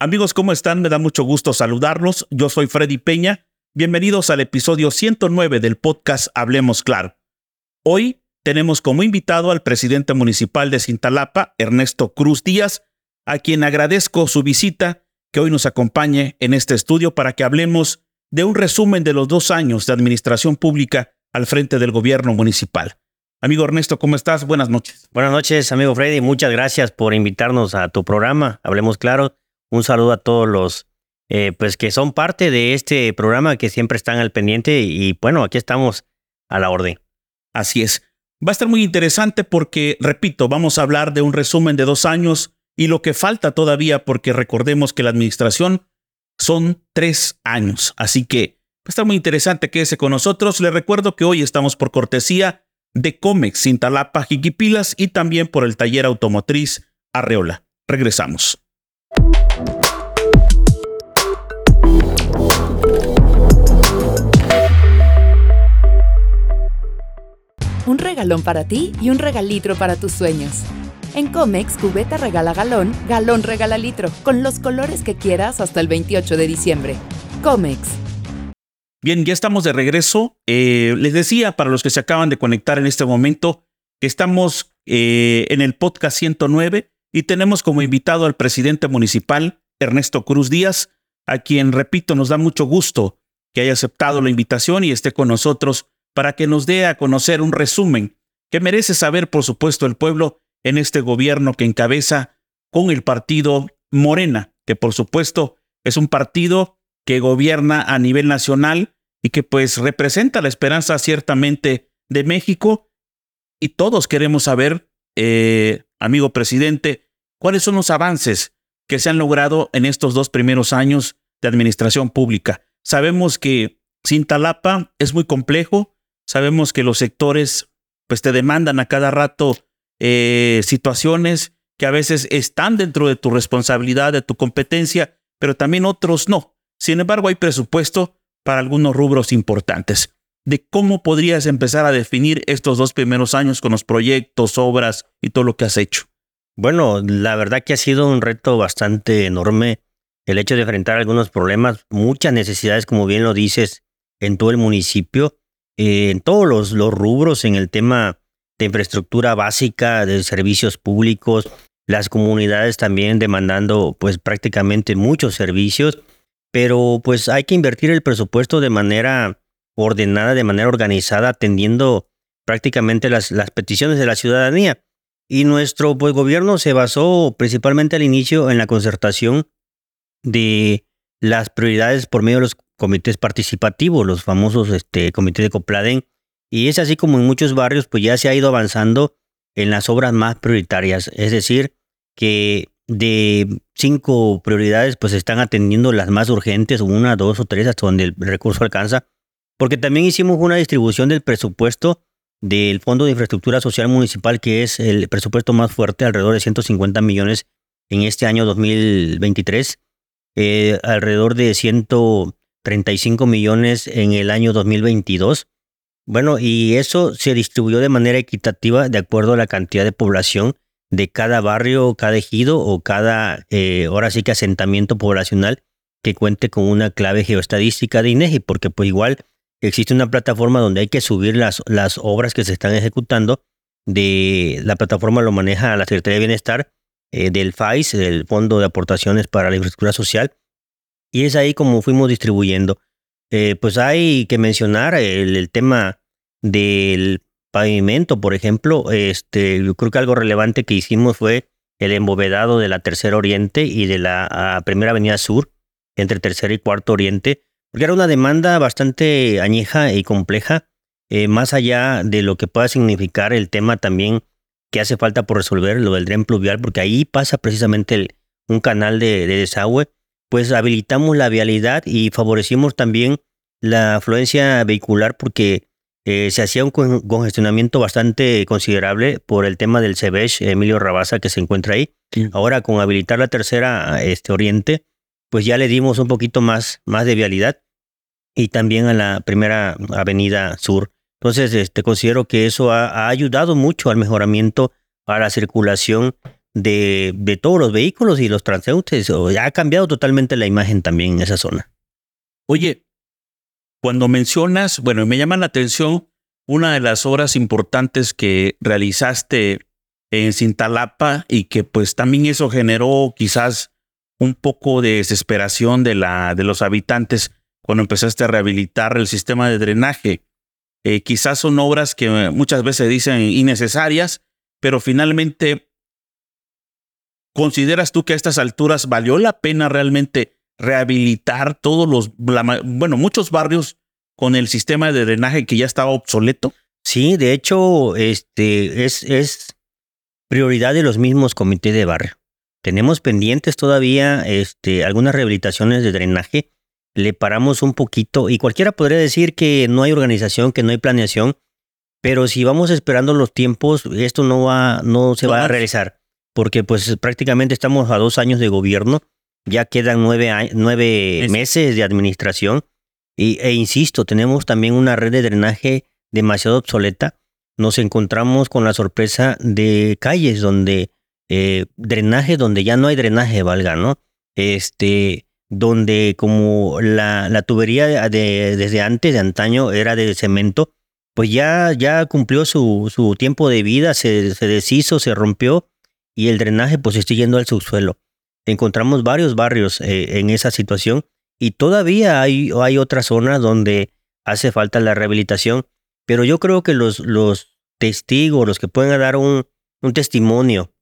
Amigos, ¿cómo están? Me da mucho gusto saludarlos. Yo soy Freddy Peña. Bienvenidos al episodio 109 del podcast Hablemos Claro. Hoy tenemos como invitado al presidente municipal de Cintalapa, Ernesto Cruz Díaz, a quien agradezco su visita, que hoy nos acompañe en este estudio para que hablemos de un resumen de los dos años de administración pública al frente del gobierno municipal. Amigo Ernesto, ¿cómo estás? Buenas noches. Buenas noches, amigo Freddy. Muchas gracias por invitarnos a tu programa. Hablemos Claro. Un saludo a todos los eh, pues que son parte de este programa que siempre están al pendiente y bueno, aquí estamos a la orden. Así es. Va a estar muy interesante porque, repito, vamos a hablar de un resumen de dos años y lo que falta todavía porque recordemos que la administración son tres años. Así que va a estar muy interesante quédese con nosotros. Le recuerdo que hoy estamos por cortesía de Comex, Cintalapa, Jiquipilas y también por el taller automotriz Arreola. Regresamos. Un regalón para ti y un regalitro para tus sueños. En Comex, cubeta regala galón, galón regala litro, con los colores que quieras hasta el 28 de diciembre. Comex. Bien, ya estamos de regreso. Eh, les decía, para los que se acaban de conectar en este momento, que estamos eh, en el podcast 109 y tenemos como invitado al presidente municipal, Ernesto Cruz Díaz, a quien, repito, nos da mucho gusto que haya aceptado la invitación y esté con nosotros para que nos dé a conocer un resumen que merece saber, por supuesto, el pueblo en este gobierno que encabeza con el partido Morena, que por supuesto es un partido que gobierna a nivel nacional y que pues representa la esperanza ciertamente de México. Y todos queremos saber, eh, amigo presidente, cuáles son los avances que se han logrado en estos dos primeros años de administración pública. Sabemos que Cintalapa es muy complejo, Sabemos que los sectores pues te demandan a cada rato eh, situaciones que a veces están dentro de tu responsabilidad, de tu competencia, pero también otros no. Sin embargo, hay presupuesto para algunos rubros importantes. ¿De cómo podrías empezar a definir estos dos primeros años con los proyectos, obras y todo lo que has hecho? Bueno, la verdad que ha sido un reto bastante enorme el hecho de enfrentar algunos problemas, muchas necesidades, como bien lo dices, en todo el municipio eh, en todos los, los rubros, en el tema de infraestructura básica, de servicios públicos, las comunidades también demandando pues prácticamente muchos servicios, pero pues hay que invertir el presupuesto de manera ordenada, de manera organizada, atendiendo prácticamente las, las peticiones de la ciudadanía. Y nuestro pues, gobierno se basó principalmente al inicio en la concertación de las prioridades por medio de los comités participativos, los famosos este, comités de Copladen. Y es así como en muchos barrios pues ya se ha ido avanzando en las obras más prioritarias. Es decir, que de cinco prioridades pues están atendiendo las más urgentes, una, dos o tres, hasta donde el recurso alcanza. Porque también hicimos una distribución del presupuesto del Fondo de Infraestructura Social Municipal, que es el presupuesto más fuerte, alrededor de 150 millones en este año 2023, eh, alrededor de 100, 35 millones en el año 2022. Bueno, y eso se distribuyó de manera equitativa de acuerdo a la cantidad de población de cada barrio, cada ejido o cada, eh, ahora sí que asentamiento poblacional que cuente con una clave geoestadística de INEGI, porque pues igual existe una plataforma donde hay que subir las, las obras que se están ejecutando. De la plataforma lo maneja la Secretaría de Bienestar, eh, del FAIS, el Fondo de Aportaciones para la Infraestructura Social, y es ahí como fuimos distribuyendo. Eh, pues hay que mencionar el, tema del pavimento, por ejemplo. Este, yo creo que algo relevante que hicimos fue el embovedado de la Tercera Oriente y de la Primera Avenida Sur, entre Tercera y Cuarto Oriente, porque era una demanda bastante añeja y compleja, eh, más allá de lo que pueda significar el tema también que hace falta por resolver, lo del dren pluvial, porque ahí pasa precisamente un canal de desagüe pues habilitamos la vialidad y favorecimos también la afluencia vehicular porque eh, se hacía un congestionamiento bastante considerable por el tema del CEBESH, Emilio Rabasa, que se encuentra ahí. Ahora, con habilitar la tercera este, oriente, pues ya le dimos un poquito más, más de vialidad y también a la primera avenida sur. Entonces, este, considero que eso ha, ayudado mucho al mejoramiento a la circulación de, de todos los vehículos y los transeúntes. Ha cambiado totalmente la imagen también en esa zona. Oye, cuando mencionas, bueno, me llama la atención una de las obras importantes que realizaste en Cintalapa y que pues también eso generó quizás un poco de desesperación de, la, de los habitantes cuando empezaste a rehabilitar el sistema de drenaje. Eh, quizás son obras que muchas veces dicen innecesarias, pero finalmente, ¿consideras tú que a estas alturas valió la pena realmente rehabilitar todos los, bueno, muchos barrios con el sistema de drenaje que ya estaba obsoleto? Sí, de hecho, este es, es prioridad de los mismos comités de barrio. Tenemos pendientes todavía este, algunas rehabilitaciones de drenaje. Le paramos un poquito y cualquiera podría decir que no hay organización, que no hay planeación, pero si vamos esperando los tiempos, esto no va, no se va a realizar, porque pues prácticamente estamos a dos años de gobierno, ya quedan nueve, nueve meses de administración y, e insisto, tenemos también una red de drenaje demasiado obsoleta. Nos encontramos con la sorpresa de calles donde eh, drenaje, donde ya no hay drenaje, valga, ¿no? Este, donde como la, la tubería de, desde antes, de antaño, era de cemento, pues ya, ya cumplió su, su tiempo de vida, se, se deshizo, se rompió y el drenaje pues está yendo al subsuelo. Encontramos varios barrios eh, en esa situación y todavía hay, hay otras zonas donde hace falta la rehabilitación, pero yo creo que los, los testigos, los que pueden dar un, un testimonio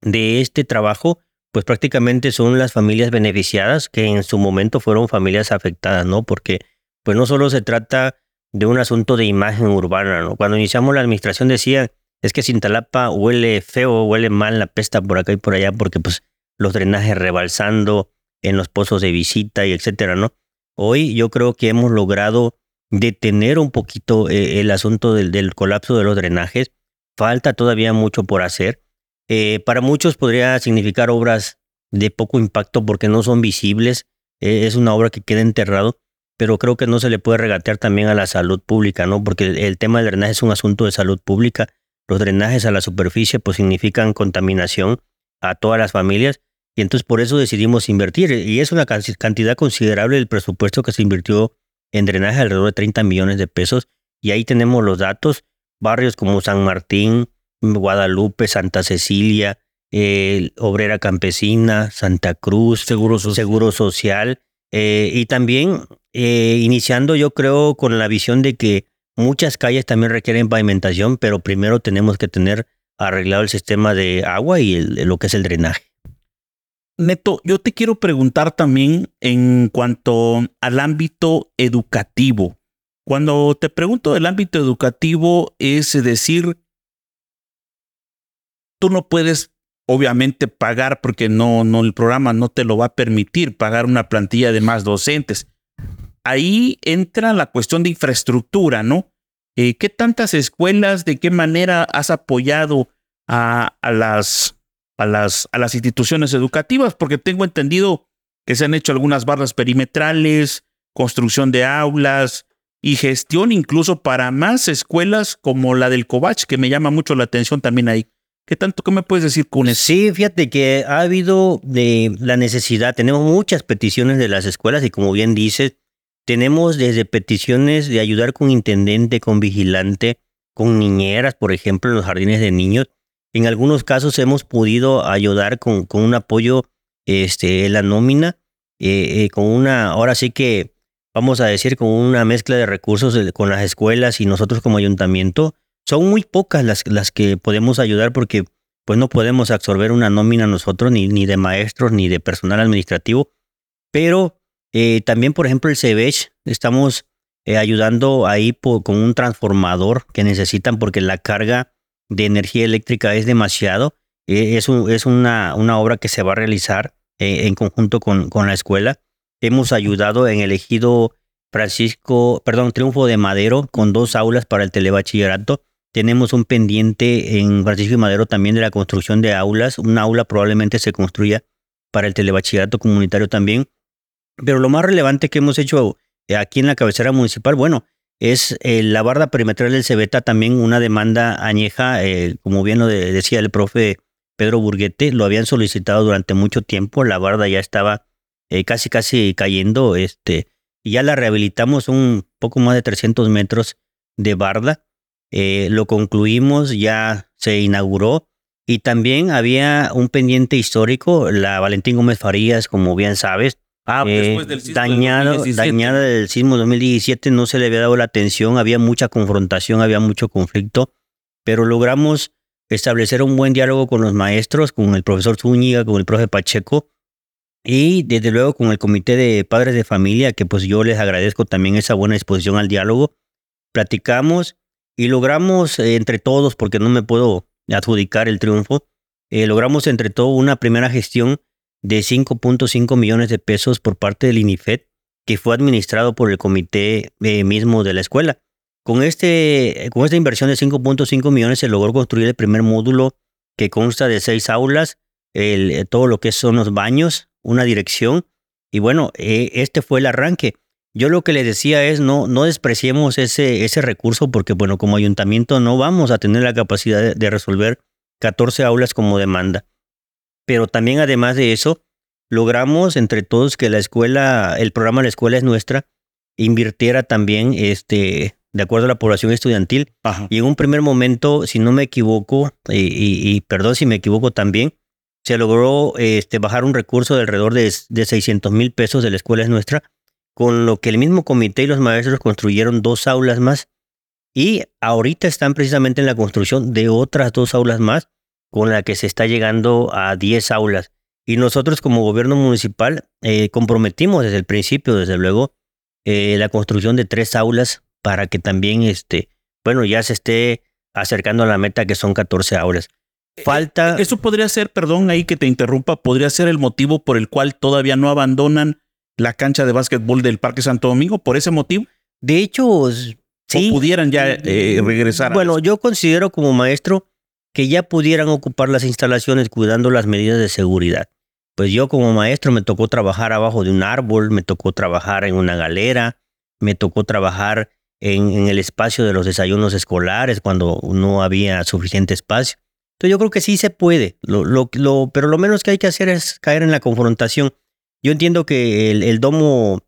de este trabajo, pues prácticamente son las familias beneficiadas que en su momento fueron familias afectadas, ¿no? Porque pues no solo se trata de un asunto de imagen urbana, ¿no? Cuando iniciamos la administración decían, es que Sintalapa huele feo, huele mal, la pesta por acá y por allá, porque pues los drenajes rebalsando, en los pozos de visita y etcétera, ¿no? Hoy yo creo que hemos logrado detener un poquito eh, el asunto del, colapso de los drenajes. Falta todavía mucho por hacer. Eh, para muchos podría significar obras de poco impacto porque no son visibles. Eh, es una obra que queda enterrado, pero creo que no se le puede regatear también a la salud pública, ¿no? Porque el, el tema del drenaje es un asunto de salud pública. Los drenajes a la superficie pues significan contaminación a todas las familias y entonces por eso decidimos invertir. Y es una cantidad considerable del presupuesto que se invirtió en drenaje, alrededor de 30 millones de pesos. Y ahí tenemos los datos. Barrios como San Martín, Guadalupe, Santa Cecilia, Obrera Campesina, Santa Cruz, Seguro Social. Seguro Social eh, y también eh, iniciando yo creo con la visión de que muchas calles también requieren pavimentación, pero primero tenemos que tener arreglado el sistema de agua y lo que es el drenaje. Neto, yo te quiero preguntar también en cuanto al ámbito educativo. Cuando te pregunto del ámbito educativo, es decir, tú no puedes obviamente pagar porque no, no, el programa no te lo va a permitir pagar una plantilla de más docentes. Ahí entra la cuestión de infraestructura, ¿no? Eh, ¿Qué tantas escuelas, de qué manera has apoyado a, las a las, a las instituciones educativas, porque tengo entendido que se han hecho algunas barras perimetrales, construcción de aulas y gestión incluso para más escuelas como la del Covach, que me llama mucho la atención también ahí. ¿Qué tanto qué me puedes decir con eso? Sí, fíjate que ha habido de la necesidad, tenemos muchas peticiones de las escuelas y como bien dices, tenemos desde peticiones de ayudar con intendente, con vigilante, con niñeras, por ejemplo, en los jardines de niños, en algunos casos hemos podido ayudar con, con un apoyo este, en la nómina, eh, eh, con una, ahora sí que vamos a decir, con una mezcla de recursos con las escuelas y nosotros como ayuntamiento. Son muy pocas las, las que podemos ayudar porque pues no podemos absorber una nómina nosotros, ni, ni de maestros, ni de personal administrativo. Pero eh, también, por ejemplo, el CEBECH, estamos ayudando ahí con un transformador que necesitan porque la carga de energía eléctrica es demasiado. Eh, es, es una, una, obra que se va a realizar eh, en conjunto con, con, la escuela. Hemos ayudado en el ejido Francisco, perdón, Triunfo de Madero con dos aulas para el telebachillerato. Tenemos un pendiente en Francisco y Madero también de la construcción de aulas. Una aula probablemente se construya para el telebachillerato comunitario también. Pero lo más relevante que hemos hecho eh, aquí en la cabecera municipal, bueno, es eh, la barda perimetral del Cebeta también una demanda añeja, eh, como bien lo decía el profe Pedro Burguete, lo habían solicitado durante mucho tiempo, la barda ya estaba eh, casi casi cayendo, este, y ya la rehabilitamos un poco más de 300 metros de barda, eh, lo concluimos, ya se inauguró, y también había un pendiente histórico, la Valentín Gómez Farías, como bien sabes, Ah, eh, después del sismo del dañado, 2017. dañada del sismo 2017, no se le había dado la atención, había mucha confrontación, había mucho conflicto, pero logramos establecer un buen diálogo con los maestros, con el profesor Zúñiga, con el profe Pacheco y desde luego con el comité de padres de familia, que pues yo les agradezco también esa buena disposición al diálogo. Platicamos y logramos eh, entre todos, porque no me puedo adjudicar el triunfo, eh, logramos entre todos una primera gestión de 5.5 millones de pesos por parte del INIFED, que fue administrado por el comité eh, mismo de la escuela. Con, este, con esta inversión de 5.5 millones se logró construir el primer módulo que consta de seis aulas, el- todo lo que son los baños, una dirección. Y bueno, este fue el arranque. Yo lo que les decía es no, no despreciemos ese, ese recurso porque bueno, como ayuntamiento no vamos a tener la capacidad de, de resolver 14 aulas como demanda. Pero también además de eso, logramos entre todos que la escuela, el programa La Escuela es Nuestra, invirtiera también, este, de acuerdo a la población estudiantil. Ajá. Y en un primer momento, si no me equivoco, y, y- y perdón si me equivoco también, se logró este, bajar un recurso de alrededor de, de 600 mil pesos de la escuela es nuestra, con lo que el mismo comité y los maestros construyeron dos aulas más. Y ahorita están precisamente en la construcción de otras dos aulas más, con la que se está llegando a 10 aulas. Y nosotros como gobierno municipal eh, comprometimos desde el principio, desde luego, eh, la construcción de tres aulas para que también, este, bueno, ya se esté acercando a la meta que son 14 aulas. Falta... Eso podría ser, perdón ahí que te interrumpa, podría ser el motivo por el cual todavía no abandonan la cancha de básquetbol del Parque Santo Domingo, por ese motivo. De hecho, sí. O pudieran ya eh, regresar. Bueno, yo considero como maestro que ya pudieran ocupar las instalaciones cuidando las medidas de seguridad. Pues yo como maestro me tocó trabajar abajo de un árbol, me tocó trabajar en una galera, me tocó trabajar en, en el espacio de los desayunos escolares cuando no había suficiente espacio. Entonces yo creo que sí se puede, lo, lo, lo- pero lo menos que hay que hacer es caer en la confrontación. Yo entiendo que el, el domo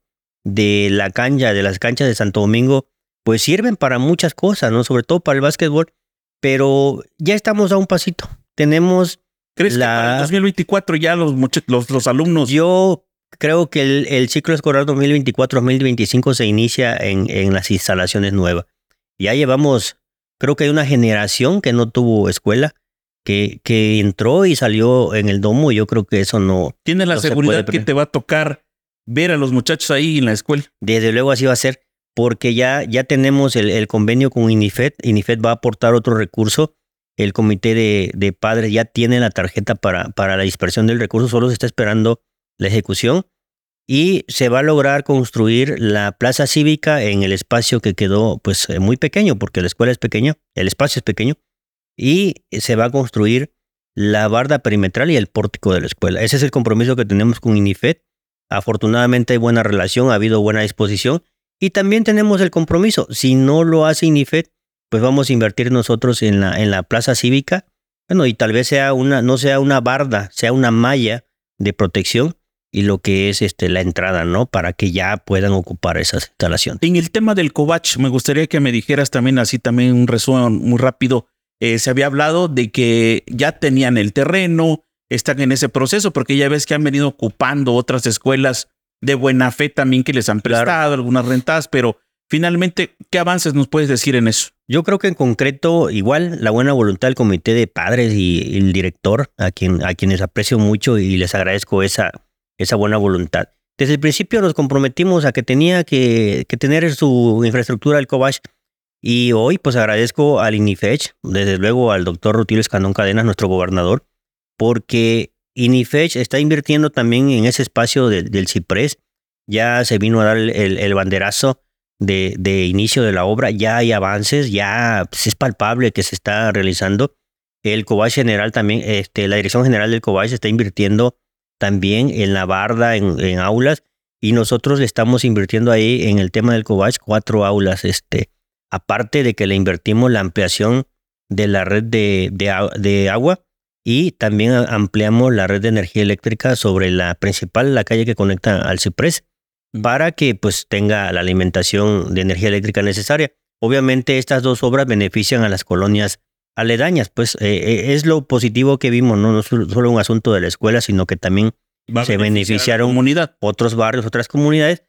de la cancha, de las canchas de Santo Domingo, pues sirven para muchas cosas, ¿no? Sobre todo para el básquetbol, pero ya estamos a un pasito. Tenemos, ¿Crees que la- para el 2024 ya los, los, los alumnos yo creo que el, el ciclo escolar 2024-2025 se inicia en, en las instalaciones nuevas. Ya llevamos, creo que hay una generación que no tuvo escuela, que, que entró y salió en el domo, yo creo que eso no, tienes la no seguridad puede que te va a tocar ver a los muchachos ahí en la escuela? Desde luego así va a ser, porque ya, ya tenemos el, el convenio con INIFED. INIFED va a aportar otro recurso. El comité de, de padres ya tiene la tarjeta para, para la dispersión del recurso, solo se está esperando la ejecución. Y se va a lograr construir la plaza cívica en el espacio que quedó pues eh, muy pequeño, porque la escuela es pequeña, el espacio es pequeño. Y se va a construir la barda perimetral y el pórtico de la escuela. Ese es el compromiso que tenemos con INIFED. Afortunadamente hay buena relación, ha habido buena disposición y también tenemos el compromiso. Si no lo hace INIFED, pues vamos a invertir nosotros en la, en la plaza cívica. Bueno, y tal vez sea una, no sea una barda, sea una malla de protección y lo que es este, la entrada, ¿no? Para que ya puedan ocupar esas instalaciones. En el tema del Covach, me gustaría que me dijeras también así también un resumen muy rápido. Eh, se había hablado de que ya tenían el terreno, están en ese proceso, porque ya ves que han venido ocupando otras escuelas de buena fe también que les han Claro. prestado, algunas rentadas, pero finalmente, ¿qué avances nos puedes decir en eso? Yo creo que en concreto, igual la buena voluntad del comité de padres y, el director, a, quien, a quienes aprecio mucho y les agradezco esa, esa buena voluntad. Desde el principio nos comprometimos a que tenía que, que tener su infraestructura el Cobach y hoy pues agradezco al INIFECH, desde luego al doctor Rutilio Escandón Cadenas, nuestro gobernador, porque INIFECH está invirtiendo también en ese espacio del- Ciprés. Ya se vino a dar el, banderazo de, inicio de la obra, ya hay avances, ya pues, es palpable que se está realizando. El Cobach General también, este, la Dirección General del Cobach está invirtiendo también en la barda, en, aulas, y nosotros estamos invirtiendo ahí en el tema del Cobach cuatro aulas. Este, aparte de que le invertimos la ampliación de la red de, de agua, y también ampliamos la red de energía eléctrica sobre la principal, la calle que conecta al Ciprés, para que pues tenga la alimentación de energía eléctrica necesaria. Obviamente estas dos obras benefician a las colonias aledañas, pues eh, eh, es lo positivo que vimos, ¿no? no solo un asunto de la escuela, sino que también se beneficiaron comunidad. otros barrios, otras comunidades,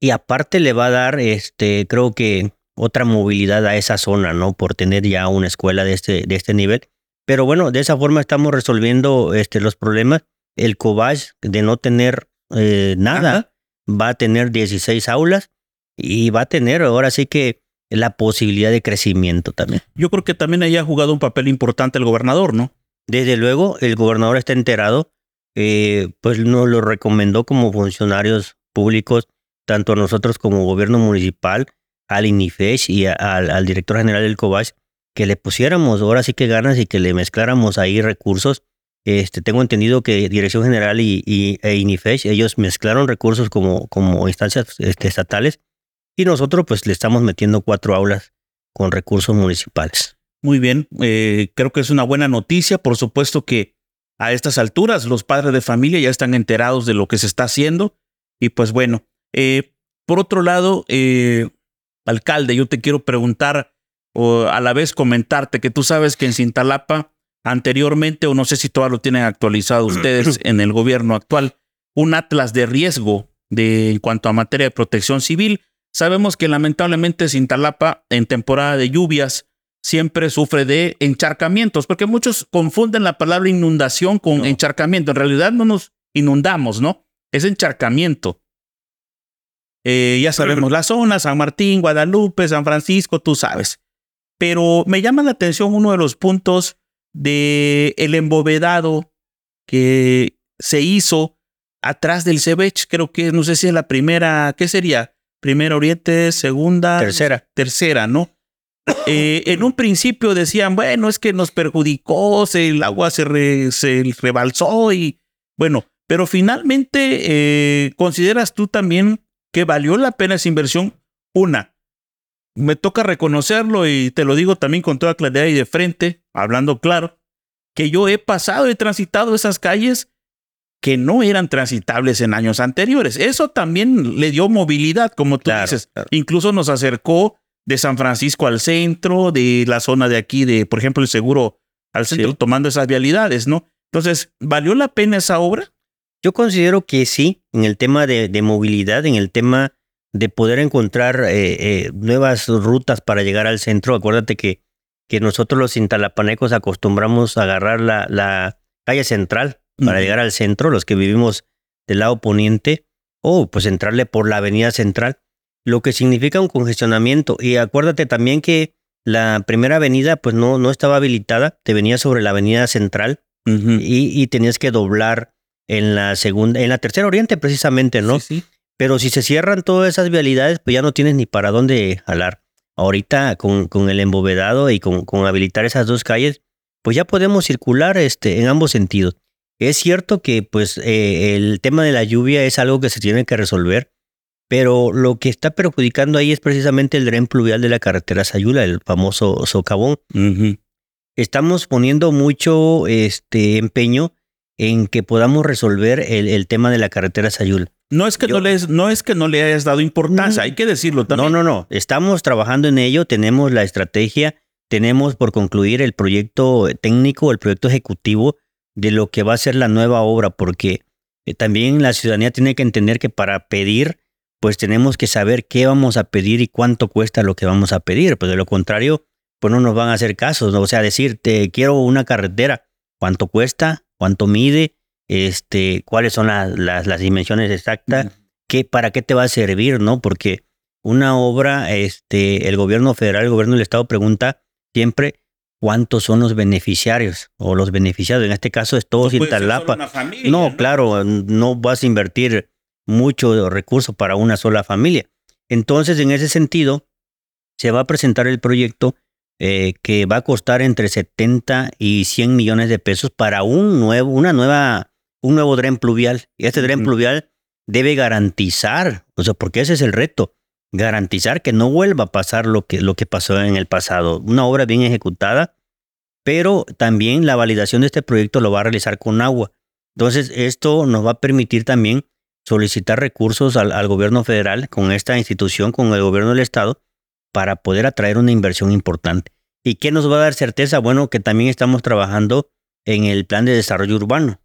y aparte le va a dar, este, creo que otra movilidad a esa zona, ¿no? Por tener ya una escuela de este, de este nivel. Pero bueno, de esa forma estamos resolviendo este, los problemas. El Cobach, de no tener eh, nada, va a tener 16 aulas y va a tener ahora sí que la posibilidad de crecimiento también. Yo creo que también ahí ha jugado un papel importante el gobernador, ¿no? Desde luego, el gobernador está enterado, eh, pues nos lo recomendó como funcionarios públicos, tanto a nosotros como gobierno municipal, al INIFES y al, director general del COBACH, que le pusiéramos ahora sí que ganas y que le mezcláramos ahí recursos. Este, tengo entendido que Dirección General y, y e INIFES, ellos mezclaron recursos como, como instancias este, estatales y nosotros pues le estamos metiendo cuatro aulas con recursos municipales. Muy bien, eh, creo que es una buena noticia. Por supuesto que a estas alturas los padres de familia ya están enterados de lo que se está haciendo. Y pues bueno, eh, por otro lado, eh, alcalde, yo te quiero preguntar o a la vez comentarte que tú sabes que en Cintalapa anteriormente, o no sé si todavía lo tienen actualizado ustedes en el gobierno actual, un atlas de riesgo de, en cuanto a materia de protección civil Sabemos que lamentablemente Cintalapa en temporada de lluvias siempre sufre de encharcamientos, porque muchos confunden la palabra inundación con encharcamiento. En realidad no nos inundamos, ¿no? Es encharcamiento. Eh, ya sabemos la zona, San Martín, Guadalupe, San Francisco, tú sabes. Pero me llama la atención uno de los puntos de el embovedado que se hizo atrás del Cebech. Creo que no sé si es la primera, ¿qué sería? Primera Oriente, segunda. Tercera. Tercera, ¿no? Eh, en un principio decían, bueno, es que nos perjudicó, el agua se, se rebalsó y bueno, pero finalmente eh, consideras tú también que valió la pena esa inversión. Una, me toca reconocerlo y te lo digo también con toda claridad y de frente, hablando claro, que yo he pasado, he transitado esas calles que no eran transitables en años anteriores. Eso también le dio movilidad, como tú dices. Incluso nos acercó de San Francisco al centro, de la zona de aquí, de, por ejemplo, el seguro al centro, tomando esas vialidades, ¿no? Entonces, ¿valió la pena esa obra? Yo considero que sí, en el tema de, movilidad, en el tema de poder encontrar eh, eh, nuevas rutas para llegar al centro. Acuérdate que, que nosotros los intalapanecos acostumbramos a agarrar la, la calle central para llegar al centro, los que vivimos del lado poniente, o pues entrarle por la avenida central, lo que significa un congestionamiento. Y acuérdate también que la primera avenida pues no, no estaba habilitada, te venía sobre la avenida central y, tenías que doblar en la segunda, en la tercera oriente precisamente, ¿no? Sí, sí. Pero si se cierran todas esas vialidades, pues ya no tienes ni para dónde jalar. Ahorita con, con el embovedado y con, con habilitar esas dos calles, pues ya podemos circular este, en ambos sentidos. Es cierto que pues eh, el tema de la lluvia es algo que se tiene que resolver, pero lo que está perjudicando ahí es precisamente el dren pluvial de la carretera Sayula, el famoso socavón. Estamos poniendo mucho este, empeño en que podamos resolver el, tema de la carretera Sayula. No es que no, le, no es que no le hayas dado importancia, hay que decirlo también. No, no, no. Estamos trabajando en ello, tenemos la estrategia, tenemos por concluir el proyecto técnico, el proyecto ejecutivo de lo que va a ser la nueva obra, porque eh, también la ciudadanía tiene que entender que para pedir, pues tenemos que saber qué vamos a pedir y cuánto cuesta lo que vamos a pedir, pues de lo contrario, pues no nos van a hacer caso, o sea, decirte, quiero una carretera, cuánto cuesta, cuánto mide, este, cuáles son las, las, dimensiones exactas, qué, para qué te va a servir, ¿no? Porque una obra, este, el gobierno federal, el gobierno del estado pregunta siempre cuántos son los beneficiarios o los beneficiados. En este caso es todo Cintalapa. No, claro, no vas a invertir mucho recurso para una sola familia. Entonces, en ese sentido, se va a presentar el proyecto eh, que va a costar entre 70 y 100 millones de pesos para un nuevo, una nueva, un nuevo dren pluvial. Y este dren pluvial debe garantizar, o sea, porque ese es el reto, garantizar que no vuelva a pasar lo que, lo que pasó en el pasado. Una obra bien ejecutada pero también la validación de este proyecto lo va a realizar con agua. Entonces, esto nos va a permitir también solicitar recursos al, al gobierno federal con esta institución, con el gobierno del estado, para poder atraer una inversión importante. ¿Y qué nos va a dar certeza? Bueno, que también estamos trabajando en el plan de desarrollo urbano.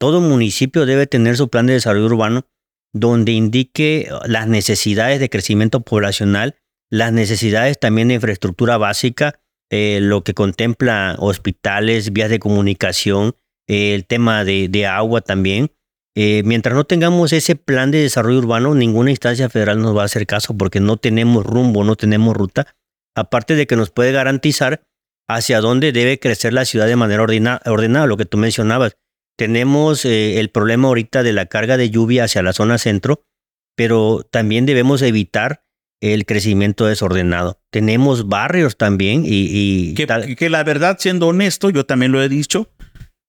Todo municipio debe tener su plan de desarrollo urbano donde indique las necesidades de crecimiento poblacional, las necesidades también de infraestructura básica, eh, lo que contempla hospitales, vías de comunicación, eh, el tema de, agua también. Eh, mientras no tengamos ese plan de desarrollo urbano, ninguna instancia federal nos va a hacer caso porque no tenemos rumbo, no tenemos ruta, aparte de que nos puede garantizar hacia dónde debe crecer la ciudad de manera ordenada, lo que tú mencionabas. Tenemos el problema ahorita de la carga de lluvia hacia la zona centro, pero también debemos evitar el crecimiento desordenado. Tenemos barrios también y... que, la verdad, siendo honesto, yo también lo he dicho,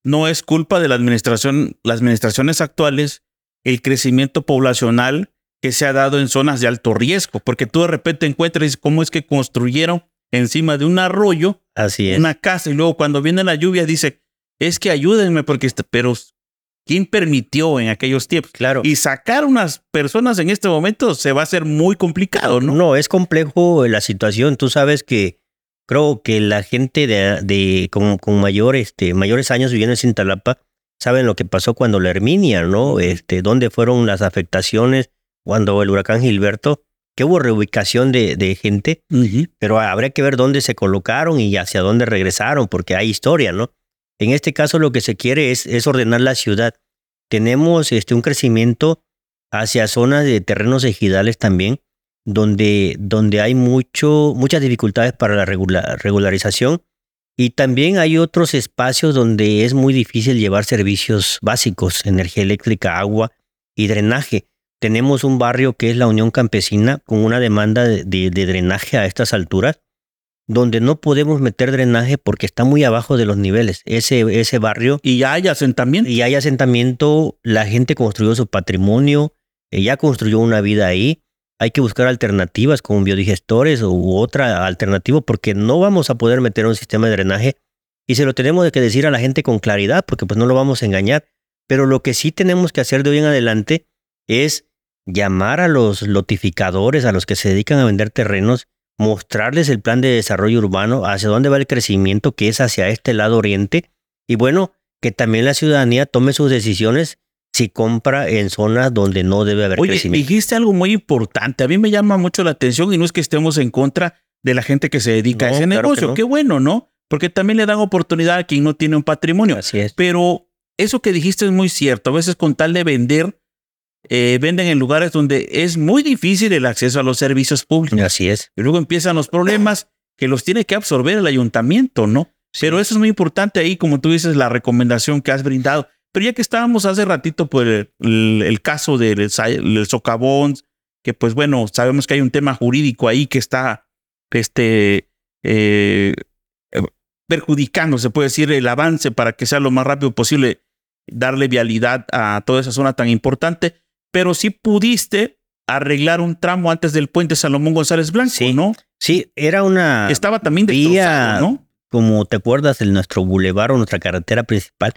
no es culpa de la administración, las administraciones actuales, el crecimiento poblacional que se ha dado en zonas de alto riesgo, porque tú de repente encuentras cómo es que construyeron encima de un arroyo Así es. una casa y luego cuando viene la lluvia dice, es que ayúdenme porque, pero ¿Quién permitió en aquellos tiempos? Claro. Y sacar unas personas en este momento se va a hacer muy complicado, ¿no? No, es complejo la situación. Tú sabes que creo que la gente de, de con, con mayor, este, mayores años viviendo en Cintalapa saben lo que pasó cuando la Herminia, ¿no? Este, dónde fueron las afectaciones cuando el huracán Gilberto, que hubo reubicación de, de gente, pero habría que ver dónde se colocaron y hacia dónde regresaron, porque hay historia, ¿no? En este caso lo que se quiere es, es ordenar la ciudad. Tenemos este, un crecimiento hacia zonas de terrenos ejidales también, donde, donde hay mucho, muchas dificultades para la regularización y también hay otros espacios donde es muy difícil llevar servicios básicos, energía eléctrica, agua y drenaje. Tenemos un barrio que es la Unión Campesina con una demanda de drenaje a estas alturas donde no podemos meter drenaje porque está muy abajo de los niveles. Ese, ese barrio. Y ya hay asentamiento. Y hay asentamiento, la gente construyó su patrimonio, ya construyó una vida ahí. Hay que buscar alternativas como biodigestores u otra alternativa porque no vamos a poder meter un sistema de drenaje y se lo tenemos que decir a la gente con claridad porque pues no lo vamos a engañar. Pero lo que sí tenemos que hacer de hoy en adelante es llamar a los lotificadores, a los que se dedican a vender terrenos mostrarles el plan de desarrollo urbano, hacia dónde va el crecimiento, que es hacia este lado oriente, y bueno, que también la ciudadanía tome sus decisiones si compra en zonas donde no debe haber Oye, crecimiento. Dijiste algo muy importante, a mí me llama mucho la atención y no es que estemos en contra de la gente que se dedica a ese negocio, qué bueno, ¿no? Porque también le dan oportunidad a quien no tiene un patrimonio. Así es. Pero eso que dijiste es muy cierto, a veces con tal de vender, eh, venden en lugares donde es muy difícil el acceso a los servicios públicos. Así es. Y luego empiezan los problemas que los tiene que absorber el ayuntamiento, ¿no? Pero eso es muy importante ahí, como tú dices, la recomendación que has brindado. Pero ya que estábamos hace ratito por el, caso del, socavón, que pues bueno, sabemos que hay un tema jurídico ahí que está este, eh, perjudicando, se puede decir, el avance para que sea lo más rápido posible darle vialidad a toda esa zona tan importante pero sí pudiste arreglar un tramo antes del puente Salomón González Blanco, sí, ¿no? Sí, era una estaba también vía, ¿no? Como te acuerdas de nuestro bulevar o nuestra carretera principal,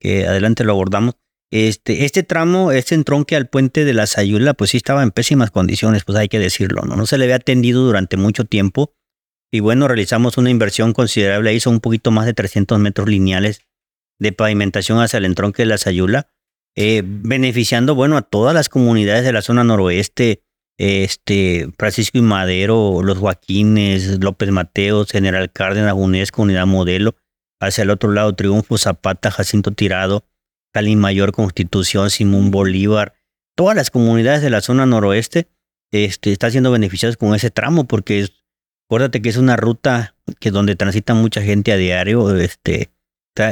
que adelante lo abordamos. Este, este tramo, este entronque al puente de la Sayula, pues sí estaba en pésimas condiciones, pues hay que decirlo, ¿no? No se le había atendido durante mucho tiempo. Y bueno, realizamos una inversión considerable, hizo un poquito más de 300 metros lineales de pavimentación hacia el entronque de la Sayula eh, beneficiando, bueno, a todas las comunidades de la zona noroeste, este, Francisco y Madero, Los Joaquines, López Mateos, General Cárdenas, UNESCO, Unidad Modelo, hacia el otro lado, Triunfo, Zapata, Jacinto Tirado, Cali Mayor, Constitución, Simón Bolívar, todas las comunidades de la zona noroeste este, están siendo beneficiadas con ese tramo, porque es, acuérdate que es una ruta que donde transita mucha gente a diario, este,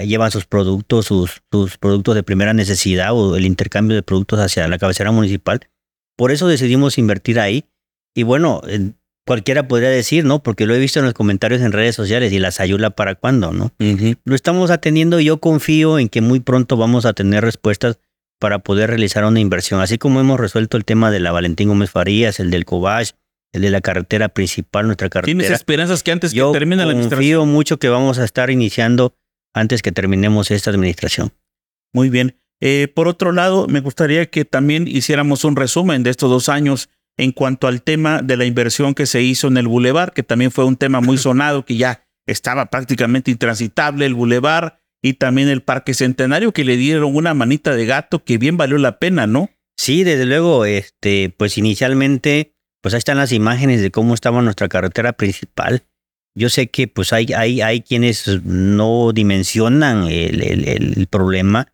llevan sus productos, sus, sus productos de primera necesidad o el intercambio de productos hacia la cabecera municipal. Por eso decidimos invertir ahí. Y bueno, cualquiera podría decir, ¿no? Porque lo he visto en los comentarios en redes sociales y las ayuda para cuándo, ¿no? Lo estamos atendiendo y yo confío en que muy pronto vamos a tener respuestas para poder realizar una inversión. Así como hemos resuelto el tema de la Valentín Gómez Farías, el del Cobach, el de la carretera principal, nuestra carretera. ¿Tienes esperanzas que antes Yo que termine la administración? confío mucho que vamos a estar iniciando antes que terminemos esta administración. Muy bien. Eh, por otro lado, me gustaría que también hiciéramos un resumen de estos dos años en cuanto al tema de la inversión que se hizo en el bulevar, que también fue un tema muy sonado, que ya estaba prácticamente intransitable el bulevar y también el Parque Centenario, que le dieron una manita de gato que bien valió la pena, ¿no? Sí, desde luego, este, pues inicialmente, pues ahí están las imágenes de cómo estaba nuestra carretera principal. Yo sé que pues hay, hay, hay quienes no dimensionan el, el, el problema.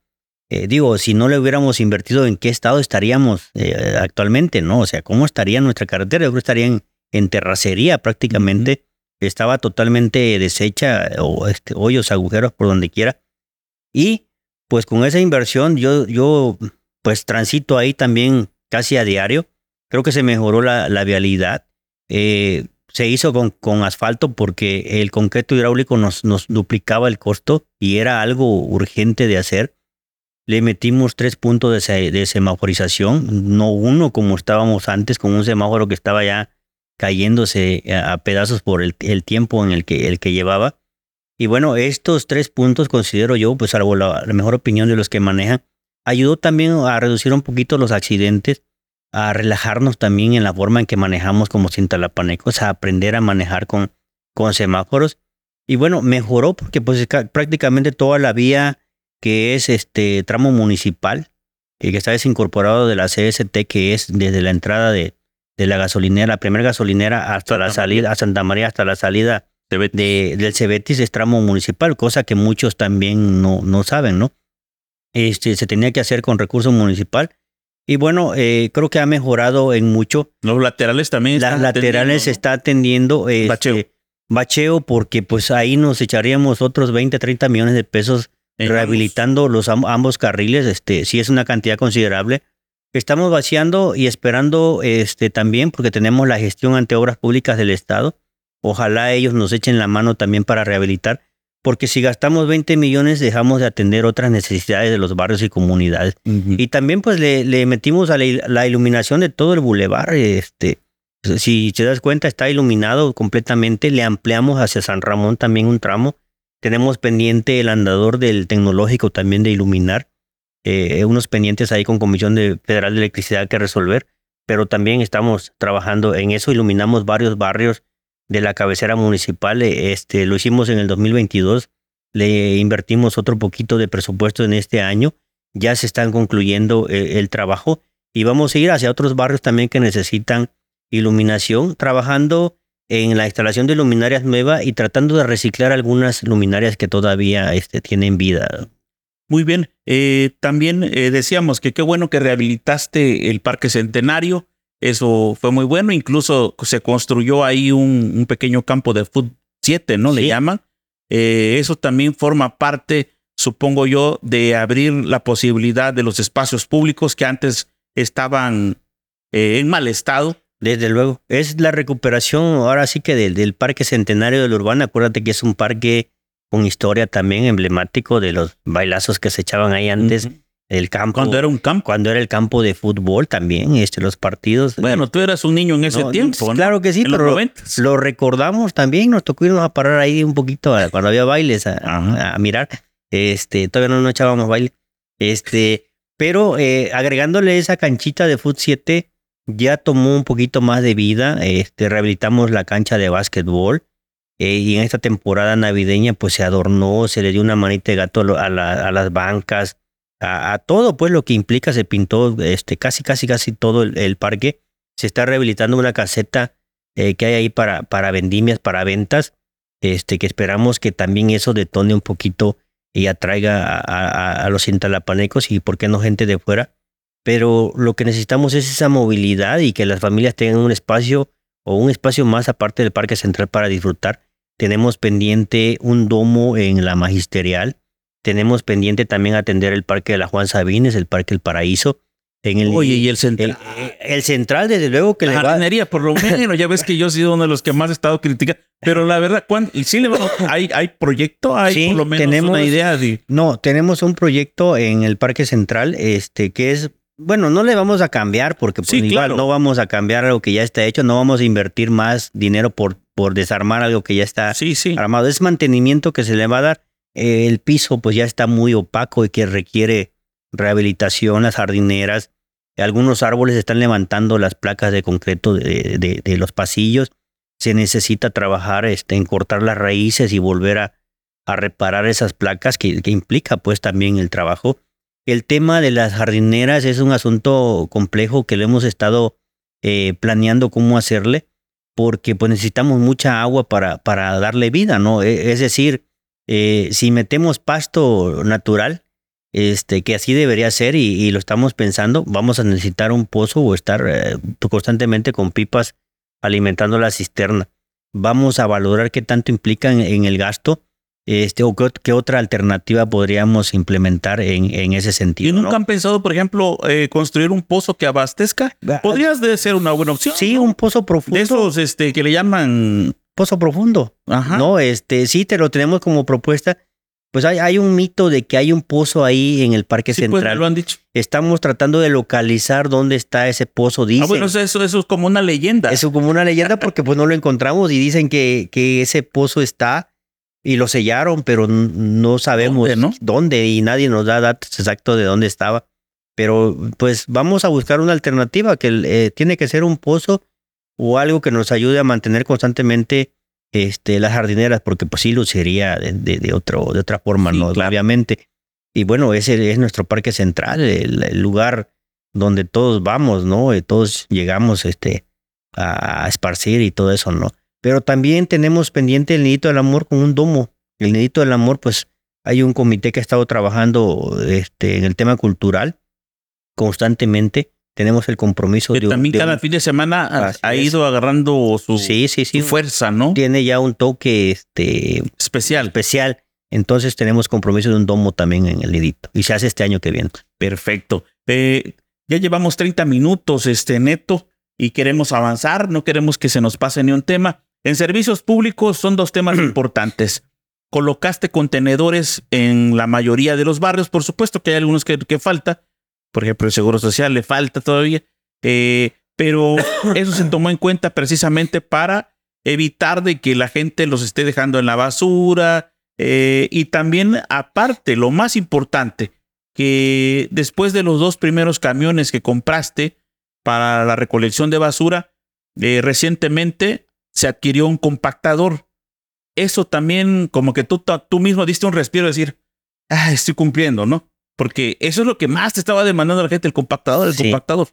Eh, digo, si no le hubiéramos invertido, ¿en qué estado estaríamos eh, actualmente? ¿No? O sea, ¿cómo estaría nuestra carretera? Yo creo que estaría en, en terracería prácticamente. Estaba totalmente deshecha, o este, hoyos, agujeros por donde quiera. Y pues con esa inversión yo, yo pues transito ahí también casi a diario. Creo que se mejoró la, la vialidad. Eh, se hizo con, con, asfalto porque el concreto hidráulico nos, nos duplicaba el costo y era algo urgente de hacer. Le metimos tres puntos de, se, semaforización, no uno como estábamos antes, con un semáforo que estaba ya cayéndose a, a pedazos por el, el, tiempo en el que, el que llevaba. Y bueno, estos tres puntos considero yo, pues salvo la, la mejor opinión de los que manejan, ayudó también a reducir un poquito los accidentes, a relajarnos también en la forma en que manejamos como cintalapanecos, a aprender a manejar con, con semáforos. Y bueno, mejoró porque pues prácticamente toda la vía que es este tramo municipal, eh, que está desincorporado de la CST, que es desde la entrada de, de la gasolinera, la primera gasolinera hasta Santa la salida, a Santa María, hasta la salida de, del Cebetis, es tramo municipal, cosa que muchos también no, no saben, ¿no? Este, se tenía que hacer con recurso municipal. Y bueno, eh, creo que ha mejorado en mucho. Los laterales también. Las laterales se ¿no? está atendiendo. Este, bacheo. Bacheo porque pues ahí nos echaríamos otros 20, 30 millones de pesos rehabilitando los ambos carriles. Este, sí es una cantidad considerable. Estamos vaciando y esperando este, también porque tenemos la gestión ante obras públicas del Estado. Ojalá ellos nos echen la mano también para rehabilitar porque si gastamos 20 millones dejamos de atender otras necesidades de los barrios y comunidades. Uh -huh. Y también pues le, le metimos a la, la, iluminación de todo el bulevar. Este, si te das cuenta está iluminado completamente. Le ampliamos hacia San Ramón también un tramo. Tenemos pendiente el andador del tecnológico también de iluminar. Eh, unos pendientes ahí con Comisión de Federal de Electricidad que resolver. Pero también estamos trabajando en eso. Iluminamos varios barrios de la cabecera municipal. Este, lo hicimos en el 2022. Le invertimos otro poquito de presupuesto en este año. Ya se están concluyendo el trabajo y vamos a ir hacia otros barrios también que necesitan iluminación, trabajando en la instalación de luminarias nuevas y tratando de reciclar algunas luminarias que todavía este, tienen vida. Muy bien. Eh, también eh, decíamos que qué bueno que rehabilitaste el Parque Centenario. Eso fue muy bueno. Incluso se construyó ahí un, un pequeño campo de fútbol 7, ¿no? Sí. Le llaman. Eh, eso también forma parte, supongo yo, de abrir la posibilidad de los espacios públicos que antes estaban eh, en mal estado. Desde luego. Es la recuperación ahora sí que del, del Parque Centenario del Urbano. Acuérdate que es un parque con historia también emblemático de los bailazos que se echaban ahí antes. Uh -huh. El campo. Cuando era un campo. Cuando era el campo de fútbol también, este, los partidos. Bueno, tú eras un niño en ese no, tiempo. ¿no? Claro que sí, en pero lo recordamos también. Nos tocó irnos a parar ahí un poquito a, cuando había bailes a, a, a, mirar. Este, todavía no, echábamos baile. Este, pero eh, agregándole esa canchita de Foot 7, ya tomó un poquito más de vida. Este, rehabilitamos la cancha de básquetbol. Eh, y en esta temporada navideña, pues se adornó, se le dio una manita de gato a, la, a las bancas a, todo pues lo que implica se pintó este casi casi casi todo el, parque se está rehabilitando una caseta eh, que hay ahí para vendimias para ventas este que esperamos que también eso detone un poquito y atraiga a, a, a los intalapanecos y por qué no gente de fuera pero lo que necesitamos es esa movilidad y que las familias tengan un espacio o un espacio más aparte del parque central para disfrutar tenemos pendiente un domo en la magisterial tenemos pendiente también atender el Parque de la Juan Sabines, el Parque El Paraíso. En el, Oye, y el central. El, el central, desde luego que la le va. jardinería, por lo menos, ya ves que yo he sido uno de los que más he estado criticando. Pero la verdad, ¿cuándo, sí le hay, hay proyecto, hay sí, por lo menos tenemos, una idea de. No, tenemos un proyecto en el Parque Central, este, que es Bueno, no le vamos a cambiar porque pues, Sí, igual claro. no vamos a cambiar algo que ya está hecho, no vamos a invertir más dinero por, por desarmar algo que ya está Sí, sí. armado. Es mantenimiento que se le va a dar. Eh, el piso pues ya está muy opaco y que requiere rehabilitación, las jardineras. Algunos árboles están levantando las placas de concreto de, de- de los pasillos. Se necesita trabajar este, en cortar las raíces y volver a, a reparar esas placas que, que implica pues también el trabajo. El tema de las jardineras es un asunto complejo que le hemos estado eh, planeando cómo hacerle porque pues necesitamos mucha agua para, para darle vida, ¿no? E- Es decir, eh, si metemos pasto natural, este, que así debería ser y, lo estamos pensando, vamos a necesitar un pozo o estar eh, constantemente con pipas alimentando la cisterna. Vamos a valorar qué tanto implica en, en el gasto este, o qué, ot- qué otra alternativa podríamos implementar en, en ese sentido. ¿Y nunca ¿no? han pensado, por ejemplo, eh, construir un pozo que abastezca? Podrías de ser una buena opción. Sí, un pozo profundo. De esos este, que le llaman. pozo profundo. Ajá. No, este, sí te lo tenemos como propuesta. Pues hay, hay un mito de que hay un pozo ahí en el Parque Sí, pues, Central. me lo han dicho. Estamos tratando de localizar dónde está ese pozo. Dicen. Ah, bueno, eso, es como una leyenda. Eso como una leyenda porque pues no lo encontramos y dicen que, que ese pozo está y lo sellaron, pero no sabemos ¿Dónde, no? dónde y nadie nos da datos exactos de dónde estaba. Pero pues vamos a buscar una alternativa que eh, tiene que ser un pozo o algo que nos ayude a mantener constantemente este, las jardineras, porque pues sí luciría de, de, de otro, de otra forma, Sí, ¿no? claro. Obviamente. Y bueno, ese es nuestro parque central, el, el lugar donde todos vamos, ¿no? Y todos llegamos este, a esparcir y todo eso, ¿no? Pero también tenemos pendiente el Nidito del Amor con un domo. El Nidito del Amor, pues hay un comité que ha estado trabajando este, en el tema cultural constantemente. Tenemos el compromiso que de, también de cada un- fin de semana ha, ido agarrando su, Sí, sí, su sí. fuerza, ¿no? Tiene ya un toque este, Especial. especial. Entonces tenemos compromiso de un domo también en el Nidito. Y se hace este año que viene. Perfecto. Eh, ya llevamos 30 minutos, este neto, y queremos avanzar, no queremos que se nos pase ni un tema. En servicios públicos son dos temas importantes. Colocaste contenedores en la mayoría de los barrios, por supuesto que hay algunos que, que falta, por ejemplo, el Seguro Social le falta todavía, eh, pero eso se tomó en cuenta precisamente para evitar de que la gente los esté dejando en la basura. Eh, y también aparte, lo más importante, que después de los dos primeros camiones que compraste para la recolección de basura, eh, recientemente se adquirió un compactador. Eso también como que tú, tú mismo diste un respiro de decir, ah, estoy cumpliendo, ¿no? Porque eso es lo que más te estaba demandando la gente, el compactador, el Sí. compactador.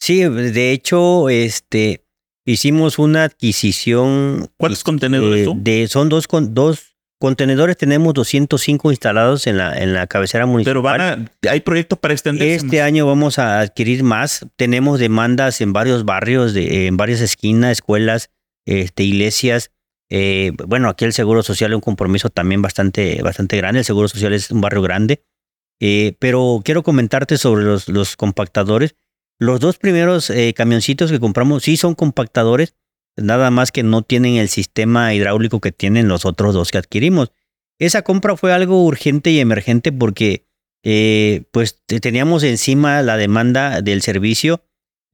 Sí, de hecho, este, hicimos una adquisición. ¿Cuántos contenedores eh, tú? de, son dos, con, dos contenedores, tenemos 205 instalados en la, en la cabecera municipal. Pero van a, hay proyectos para extenderse. Este más. año vamos a adquirir más. Tenemos demandas en varios barrios, de, en varias esquinas, escuelas, este, iglesias. Eh, bueno, aquí el Seguro Social es un compromiso también bastante, bastante grande. El Seguro Social es un barrio grande. Eh, pero quiero comentarte sobre los, los compactadores. Los dos primeros eh, camioncitos que compramos sí son compactadores, nada más que no tienen el sistema hidráulico que tienen los otros dos que adquirimos. Esa compra fue algo urgente y emergente porque pues te- teníamos encima la demanda del servicio.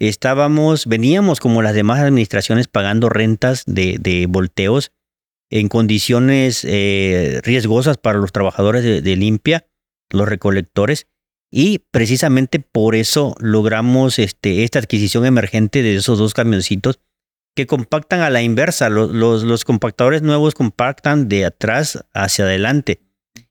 Estábamos, veníamos como las demás administraciones pagando rentas de, de volteos en condiciones eh, riesgosas para los trabajadores de, limpia, los recolectores. Y precisamente por eso logramos este, esta adquisición emergente de esos dos camioncitos que compactan a la inversa. Los, los, compactadores nuevos compactan de atrás hacia adelante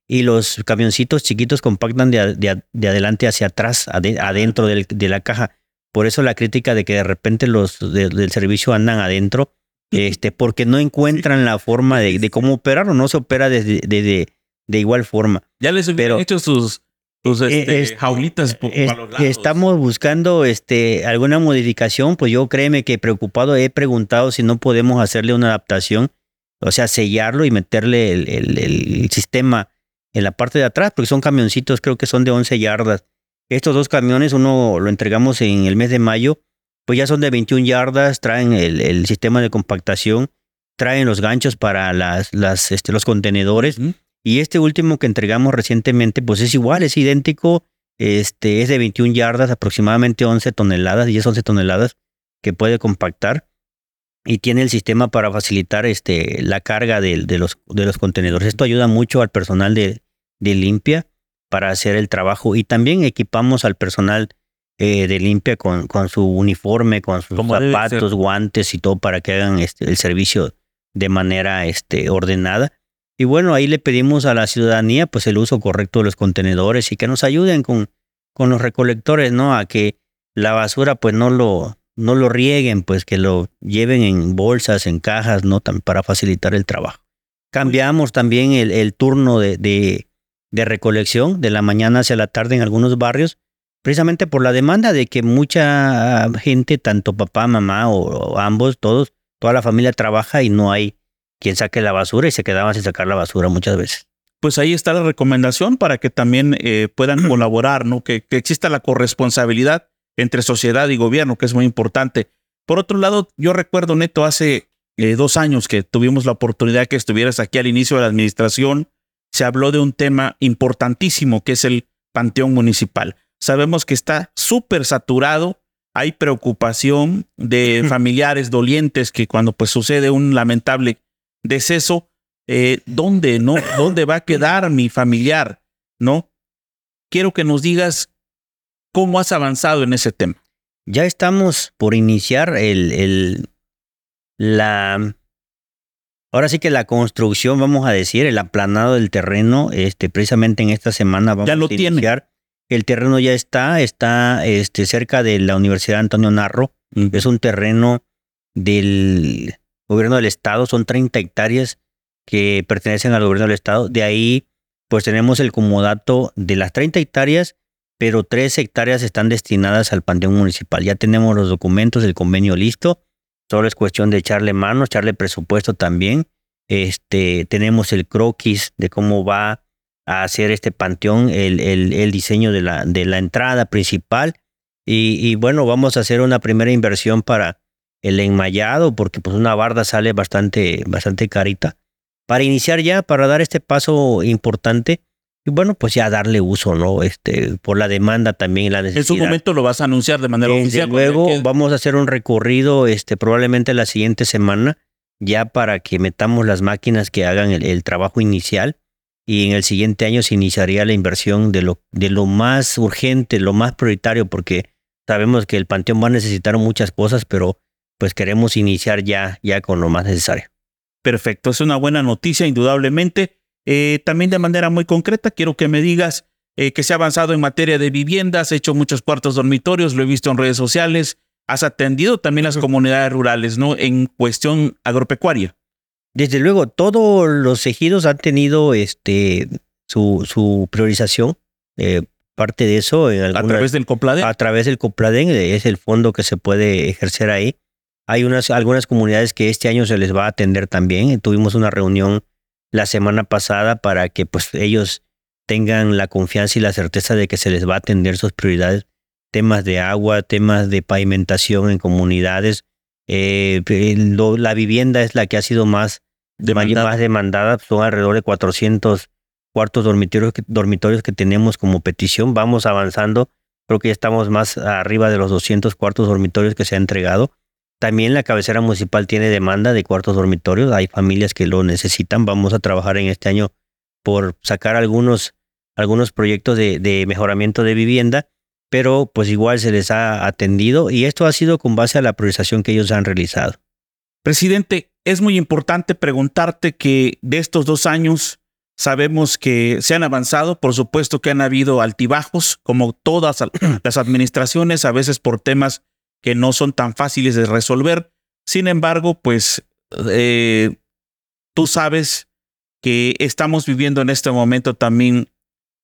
y los camioncitos chiquitos compactan de, de adelante hacia atrás, ade- adentro de la caja. Por eso la crítica de que de repente los de- del servicio andan adentro, este, porque no encuentran la forma de, de cómo operar o no se opera desde, desde- de igual forma. Ya les pero- hecho sus, sus Eh, este, es- jaulitas Es- para los lados. estamos buscando este, alguna modificación, pues yo créeme que preocupado he preguntado si no podemos hacerle una adaptación, o sea, sellarlo y meterle el, el- el sistema en la parte de atrás, porque son camioncitos, creo que son de 11 yardas. Estos dos camiones, uno lo entregamos en el mes de mayo, pues ya son de 21 yardas, traen el, el sistema de compactación, traen los ganchos para las, las, este, los contenedores. Y este último que entregamos recientemente, pues es igual, es idéntico. Este, es de 21 yardas, aproximadamente 11 toneladas, 10, 11 toneladas que puede compactar y tiene el sistema para facilitar este, la carga de, de, los, de los contenedores. Esto ayuda mucho al personal de, de limpia para hacer el trabajo y también equipamos al personal eh, de limpia con, con, su uniforme, con sus zapatos, guantes y todo para que hagan este, el servicio de manera este, ordenada. Y bueno, ahí le pedimos a la ciudadanía pues el uso correcto de los contenedores y que nos ayuden con, con los recolectores, ¿no? A que la basura pues no lo, no lo rieguen, pues que lo lleven en bolsas, en cajas, ¿no? Para facilitar el trabajo. Cambiamos también el, el turno de, de, de, recolección de la mañana hacia la tarde en algunos barrios, precisamente por la demanda de que mucha gente, tanto papá, mamá o, o ambos, todos, toda la familia trabaja y no hay quien saque la basura y se quedaban sin sacar la basura muchas veces. Pues ahí está la recomendación para que también eh, puedan colaborar, ¿no? Que, que, exista la corresponsabilidad entre sociedad y gobierno, que es muy importante. Por otro lado, yo recuerdo, Neto, hace eh, dos años que tuvimos la oportunidad que estuvieras aquí al inicio de la administración, se habló de un tema importantísimo que es el Panteón Municipal. Sabemos que está súper saturado, hay preocupación de familiares dolientes que cuando pues sucede un lamentable deceso, eh, ¿dónde, no? ¿Dónde va a quedar mi familiar? ¿No? Quiero que nos digas cómo has avanzado en ese tema. Ya estamos por iniciar el, el, la, ahora sí que la construcción, vamos a decir, el aplanado del terreno, este, precisamente en esta semana vamos ya lo a iniciar. Tiene. El terreno ya está, está este, cerca de la Universidad Antonio Narro. Mm. Es un terreno del gobierno del estado, son 30 hectáreas que pertenecen al gobierno del estado. De ahí, pues tenemos el comodato de las 30 hectáreas, pero 3 hectáreas están destinadas al panteón municipal. Ya tenemos los documentos, el convenio listo. Solo es cuestión de echarle mano, echarle presupuesto también. Este, tenemos el croquis de cómo va a hacer este panteón, el, el, diseño de la, de la entrada principal. Y, y, bueno, vamos a hacer una primera inversión para el enmayado, porque pues una barda sale bastante, bastante carita. Para iniciar ya, para dar este paso importante, y bueno, pues ya darle uso, ¿no? Este, por la demanda también la necesidad. En su momento lo vas a anunciar de manera Desde oficial. Luego que... vamos a hacer un recorrido, este, probablemente la siguiente semana, ya para que metamos las máquinas que hagan el, el trabajo inicial y en el siguiente año se iniciaría la inversión de lo, de lo más urgente, lo más prioritario, porque sabemos que el panteón va a necesitar muchas cosas, pero pues queremos iniciar ya, ya con lo más necesario. Perfecto, es una buena noticia, indudablemente. Eh, también de manera muy concreta, quiero que me digas eh, que se ha avanzado en materia de vivienda, has hecho muchos cuartos dormitorios, lo he visto en redes sociales, has atendido también las comunidades rurales, ¿no? En cuestión agropecuaria. Desde luego, todos los ejidos han tenido este, su, su priorización. Eh, parte de eso. En alguna, a través del Copladen. A través del Copladen, es el fondo que se puede ejercer ahí. Hay unas, algunas comunidades que este año se les va a atender también. Tuvimos una reunión la semana pasada para que pues ellos tengan la confianza y la certeza de que se les va a atender sus prioridades, temas de agua, temas de pavimentación en comunidades. Eh, lo, la vivienda es la que ha sido más demandada. más demandada, son alrededor de 400 cuartos dormitorios que, dormitorios que tenemos como petición. Vamos avanzando, creo que ya estamos más arriba de los 200 cuartos dormitorios que se ha entregado. También la cabecera municipal tiene demanda de cuartos dormitorios. Hay familias que lo necesitan. Vamos a trabajar en este año por sacar algunos, algunos proyectos de, mejoramiento de vivienda, pero pues igual se les ha atendido y esto ha sido con base a la priorización que ellos han realizado. Presidente, es muy importante preguntarte que de estos dos años sabemos que se han avanzado, por supuesto que han habido altibajos, como todas las administraciones, a veces por temas que no son tan fáciles de resolver. Sin embargo, pues eh, tú sabes que estamos viviendo en este momento también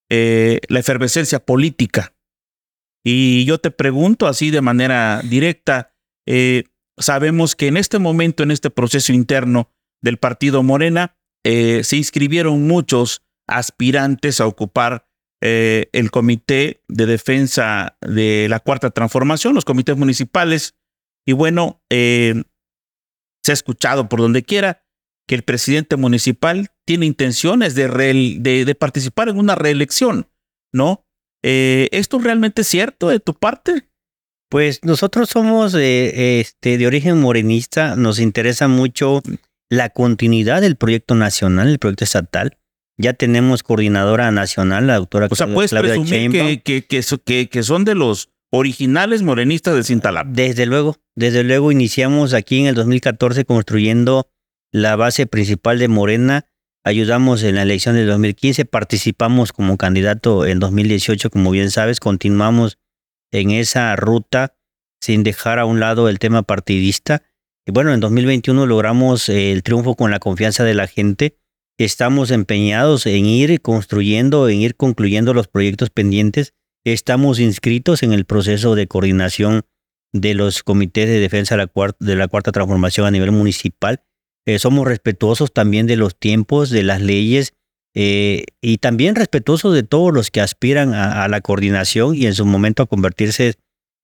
eh, la efervescencia política. Y yo te pregunto así de manera directa, eh, sabemos que en este momento, en este proceso interno del partido Morena, se inscribieron muchos aspirantes a ocupar eh, el Comité de Defensa de la Cuarta Transformación, los comités municipales. Y bueno, eh, se ha escuchado por donde quiera que el presidente municipal tiene intenciones de, de, de participar en una reelección, ¿no? Eh, ¿Esto realmente es cierto de tu parte? Pues nosotros somos eh, este, de origen morenista, nos interesa mucho la continuidad del proyecto nacional, el proyecto estatal. Ya tenemos coordinadora nacional, la doctora O sea, puedes Claudia presumir que, que, que, so- que- que son de los originales morenistas de Cintalapa. Desde luego, desde luego iniciamos aquí en el 2014 construyendo la base principal de Morena. Ayudamos en la elección del 2015, participamos como candidato en 2018, como bien sabes, continuamos en esa ruta sin dejar a un lado el tema partidista. Y bueno, en 2021 logramos eh, el triunfo con la confianza de la gente. Estamos empeñados en ir construyendo, en ir concluyendo los proyectos pendientes. Estamos inscritos en el proceso de coordinación de los comités de defensa de la cuarta, transformación a nivel municipal. Eh, somos respetuosos también de los tiempos, de las leyes eh, y también respetuosos de todos los que aspiran a, a la coordinación y en su momento a convertirse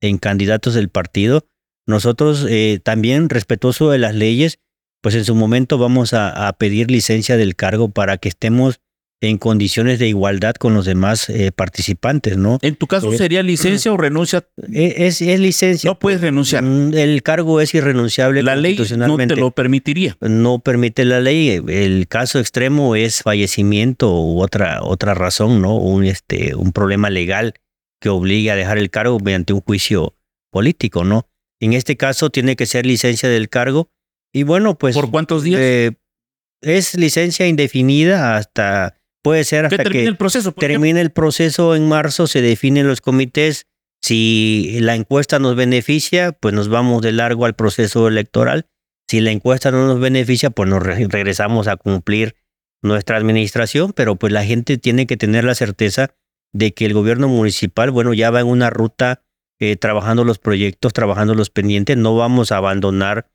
en candidatos del partido. Nosotros eh, también respetuosos de las leyes, pues en su momento vamos a, a pedir licencia del cargo para que estemos en condiciones de igualdad con los demás eh, participantes, ¿no? En tu caso Eh, sería licencia o renuncia. Eh, Es, es licencia. No puedes renunciar. Mm, El cargo es irrenunciable La ley no te lo permitiría. no permite la ley. El caso extremo es fallecimiento u otra, otra razón, ¿no? Un, este, un problema legal que obligue a dejar el cargo mediante un juicio político, ¿no? En este caso tiene que ser licencia del cargo. Y bueno, pues ¿Por cuántos días? eh, es licencia indefinida hasta, puede ser que hasta termine que el proceso. ejemplo. termine el proceso en marzo, se definen los comités. Si la encuesta nos beneficia, pues nos vamos de largo al proceso electoral. Si la encuesta no nos beneficia, pues nos re- regresamos a cumplir nuestra administración, pero pues la gente tiene que tener la certeza de que el gobierno municipal, bueno, ya va en una ruta eh, trabajando los proyectos, trabajando los pendientes, no vamos a abandonar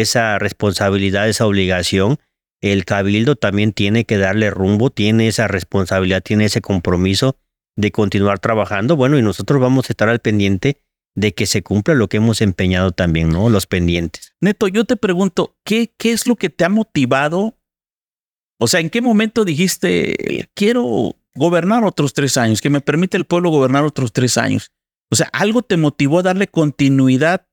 esa responsabilidad, esa obligación. El cabildo también tiene que darle rumbo, tiene esa responsabilidad, tiene ese compromiso de continuar trabajando. Bueno, y nosotros vamos a estar al pendiente de que se cumpla lo que hemos empeñado también, ¿no? Los pendientes. Neto, yo te pregunto, ¿qué, ¿qué es lo que te ha motivado? O sea, ¿en qué momento dijiste, quiero gobernar otros tres años, que me permite el pueblo gobernar otros tres años? O sea, algo te motivó a darle continuidad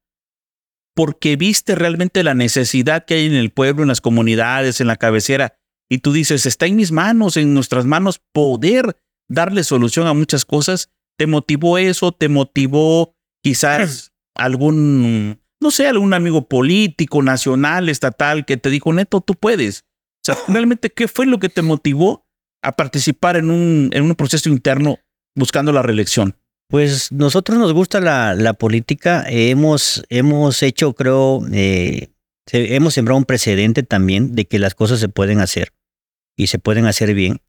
porque viste realmente la necesidad que hay en el pueblo, en las comunidades, en la cabecera, y tú dices, está en mis manos, en nuestras manos, poder darle solución a muchas cosas. ¿Te motivó eso? ¿Te motivó quizás algún, no sé, algún amigo político, nacional, estatal, que te dijo, Neto, tú puedes? O sea, realmente, ¿qué fue lo que te motivó a participar en un, en un proceso interno buscando la reelección? Pues nosotros nos gusta la, la política. Hemos, hemos hecho, creo, eh, hemos sembrado un precedente también de que las cosas se pueden hacer y se pueden hacer bien.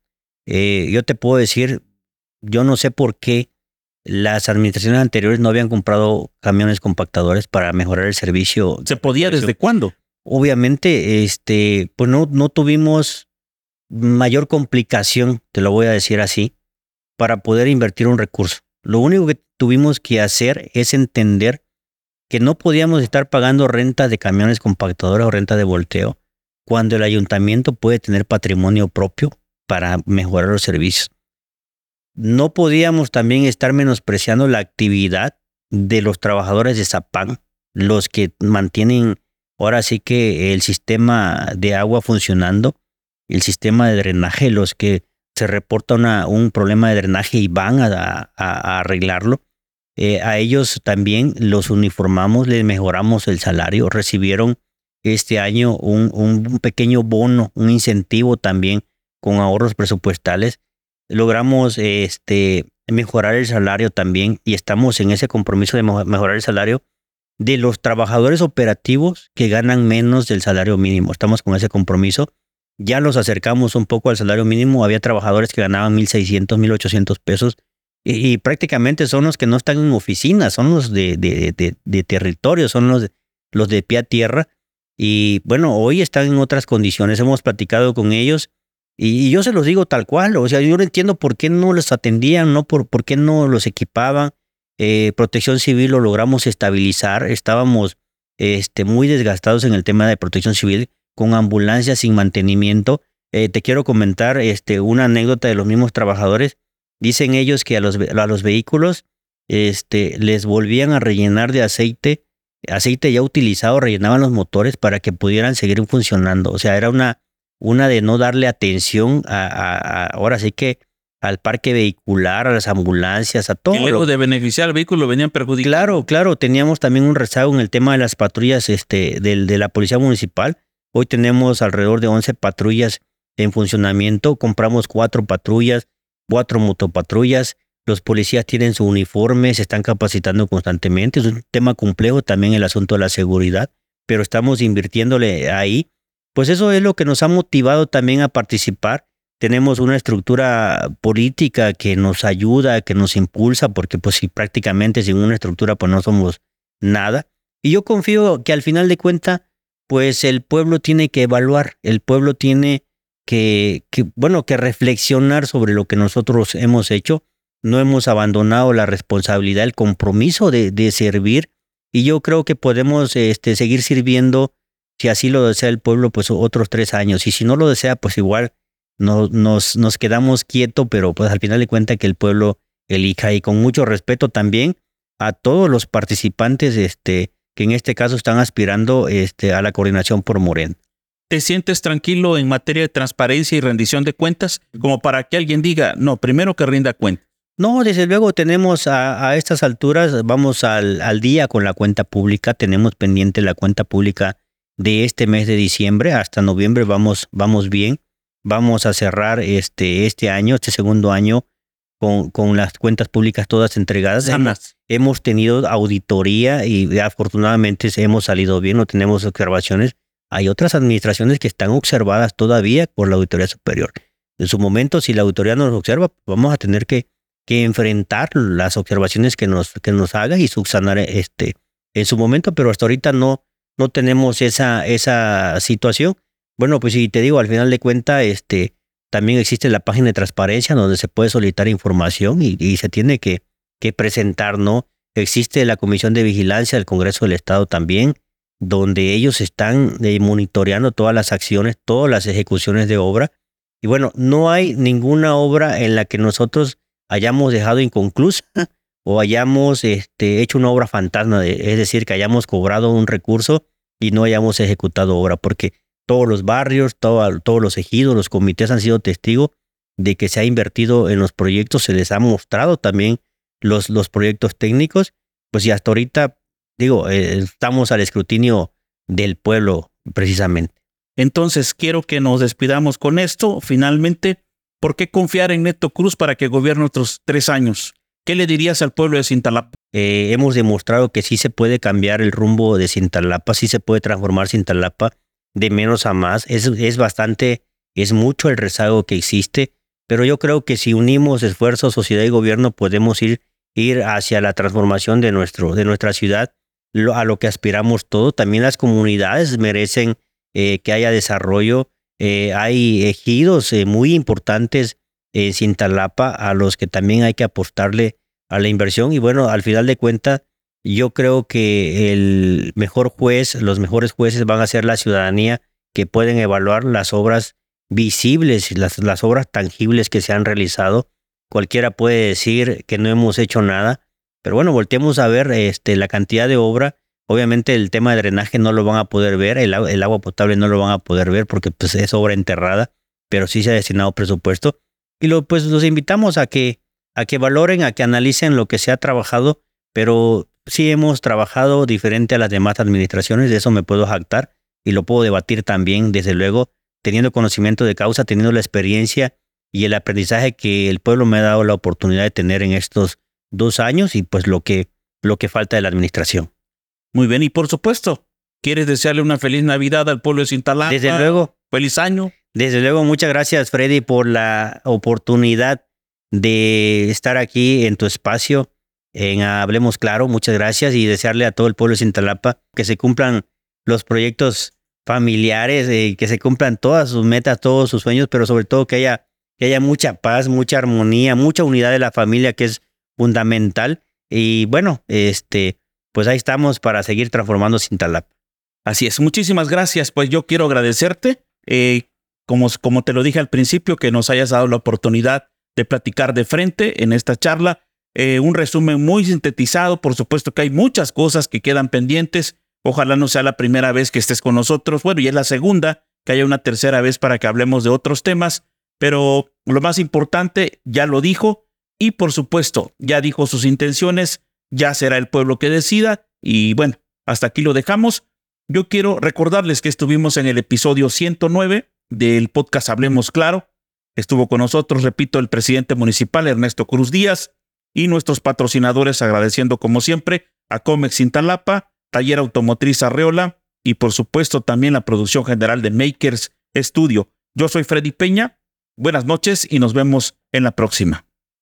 Eh, yo te puedo decir, yo no sé por qué las administraciones anteriores no habían comprado camiones compactadores para mejorar el servicio. ¿Se podía desde cuándo? Obviamente, este, pues no, no tuvimos mayor complicación, te lo voy a decir así, para poder invertir un recurso. Lo único que tuvimos que hacer es entender que no podíamos estar pagando renta de camiones compactadores o renta de volteo cuando el ayuntamiento puede tener patrimonio propio para mejorar los servicios. No podíamos también estar menospreciando la actividad de los trabajadores de Zapán, los que mantienen ahora sí que el sistema de agua funcionando, el sistema de drenaje, los que se reporta un problema de drenaje y van a, arreglarlo. Eh, a ellos también los uniformamos, les mejoramos el salario, recibieron este año un, un- pequeño bono, un incentivo también con ahorros presupuestales. Logramos este, mejorar el salario también y estamos en ese compromiso de mejo- mejorar el salario de los trabajadores operativos que ganan menos del salario mínimo. Estamos con ese compromiso. Ya los acercamos un poco al salario mínimo. Había trabajadores que ganaban 1.600, 1.800 pesos y, prácticamente son los que no están en oficinas, son los de, de, de- territorio, son los los de pie a tierra. Y bueno, hoy están en otras condiciones. Hemos platicado con ellos y, y yo se los digo tal cual. O sea, yo no entiendo por qué no los atendían, no por, por qué no los equipaban. Eh, protección civil lo logramos estabilizar. Estábamos este, muy desgastados en el tema de protección civil con ambulancias sin mantenimiento. Eh, te quiero comentar este, una anécdota de los mismos trabajadores. Dicen ellos que a los, a los vehículos este, les volvían a rellenar de aceite, aceite ya utilizado, rellenaban los motores para que pudieran seguir funcionando. O sea, era una, una de no darle atención a, ahora sí que al parque vehicular, a las ambulancias, a todo. Y luego de beneficiar al vehículo venían perjudicando. Claro, claro, teníamos también un rezago en el tema de las patrullas este, del, de la Policía Municipal. Hoy tenemos alrededor de 11 patrullas en funcionamiento, compramos cuatro patrullas, cuatro motopatrullas, los policías tienen su uniforme, se están capacitando constantemente, es un tema complejo también el asunto de la seguridad, pero estamos invirtiéndole ahí. Pues eso es lo que nos ha motivado también a participar. Tenemos una estructura política que nos ayuda, que nos impulsa, porque pues si prácticamente sin una estructura pues no somos nada. Y yo confío que al final de cuentas, pues el pueblo tiene que evaluar, el pueblo tiene que, bueno, que reflexionar sobre lo que nosotros hemos hecho. No hemos abandonado la responsabilidad, el compromiso de, de servir y yo creo que podemos este, seguir sirviendo, si así lo desea el pueblo, pues otros tres años. Y si no lo desea, pues igual no, nos, nos quedamos quietos, pero pues al final de cuentas que el pueblo elija y con mucho respeto también a todos los participantes este, que en este caso están aspirando este, a la coordinación por Morén. ¿Te sientes tranquilo en materia de transparencia y rendición de cuentas como para que alguien diga, no, primero que rinda cuenta? No, desde luego tenemos a, estas alturas, vamos al, al, día con la cuenta pública, tenemos pendiente la cuenta pública de este mes de diciembre hasta noviembre, vamos, vamos bien, vamos a cerrar este, este año, este segundo año, con, con las cuentas públicas todas entregadas. Hemos, hemos tenido auditoría y afortunadamente hemos salido bien, no tenemos observaciones hay otras administraciones que están observadas todavía por la Auditoría Superior. En su momento, si la auditoría nos observa, vamos a tener que, que enfrentar las observaciones que nos, que nos haga y subsanar este, en su momento, pero hasta ahorita no, no tenemos esa, esa situación. Bueno, pues si te digo, al final de cuentas, este, también existe la página de transparencia donde se puede solicitar información y, se tiene que, que presentar, ¿no? Existe la Comisión de Vigilancia del Congreso del Estado también, donde ellos están eh, monitoreando todas las acciones, todas las ejecuciones de obra. Y bueno, no hay ninguna obra en la que nosotros hayamos dejado inconclusa o hayamos este, hecho una obra fantasma, es decir, que hayamos cobrado un recurso y no hayamos ejecutado obra, porque todos los barrios, todos los ejidos, los comités han sido testigos de que se ha invertido en los proyectos, se les ha mostrado también los, los proyectos técnicos, pues y hasta ahorita digo, eh, estamos al escrutinio del pueblo precisamente. Entonces, quiero que nos despidamos con esto. Finalmente, ¿por qué confiar en Neto Cruz para que gobierne otros tres años? ¿Qué le dirías al pueblo de Cintalapa? Eh, hemos demostrado que sí se puede cambiar el rumbo de Cintalapa, sí se puede transformar Cintalapa de menos a más. Es, es bastante, es mucho el rezago que existe, pero yo creo que si unimos esfuerzos, sociedad y gobierno, podemos ir, ir hacia la transformación de, nuestro, de nuestra ciudad a lo que aspiramos todos. También las comunidades merecen eh, que haya desarrollo. Eh, hay ejidos eh, muy importantes en Cintalapa a los que también hay que apostarle a la inversión. Y bueno, al final de cuentas, yo creo que el mejor juez, los mejores jueces van a ser la ciudadanía que pueden evaluar las obras visibles, las, las obras tangibles que se han realizado. Cualquiera puede decir que no hemos hecho nada, pero bueno, volteemos a ver este, la cantidad de obra. Obviamente el tema de drenaje no lo van a poder ver, el, agua potable no lo van a poder ver porque pues, es obra enterrada, pero sí se ha destinado presupuesto. Y lo, pues los invitamos a que, a que valoren, a que analicen lo que se ha trabajado, pero sí hemos trabajado diferente a las demás administraciones, de eso me puedo jactar y lo puedo debatir también, desde luego, teniendo conocimiento de causa, teniendo la experiencia y el aprendizaje que el pueblo me ha dado la oportunidad de tener en estos dos años y pues lo que, lo que falta de la administración. Muy bien, y por supuesto, ¿quieres desearle una feliz Navidad al pueblo de Cintalapa? Desde luego. Feliz año. Desde luego, muchas gracias Freddy por la oportunidad de estar aquí en tu espacio en Hablemos Claro. Muchas gracias y desearle a todo el pueblo de Cintalapa que se cumplan los proyectos familiares, eh, que se cumplan todas sus metas, todos sus sueños, pero sobre todo que haya, que haya mucha paz, mucha armonía, mucha unidad de la familia, que es fundamental. Y bueno, este, pues ahí estamos para seguir transformando Cintalap. Así es, muchísimas gracias. Pues yo quiero agradecerte, eh, como, como te lo dije al principio, que nos hayas dado la oportunidad de platicar de frente en esta charla. Eh, un resumen muy sintetizado, por supuesto que hay muchas cosas que quedan pendientes. Ojalá no sea la primera vez que estés con nosotros. Bueno, y es la segunda, que haya una tercera vez para que hablemos de otros temas. Pero lo más importante, ya lo dijo y por supuesto, ya dijo sus intenciones, ya será el pueblo que decida y bueno, hasta aquí lo dejamos. Yo quiero recordarles que estuvimos en el episodio 109 del podcast Hablemos Claro. Estuvo con nosotros, repito, el presidente municipal Ernesto Cruz Díaz y nuestros patrocinadores agradeciendo como siempre a Comex Cintalapa, Taller Automotriz Arreola y por supuesto también la producción general de Makers Studio. Yo soy Freddy Peña. Buenas noches y nos vemos en la próxima.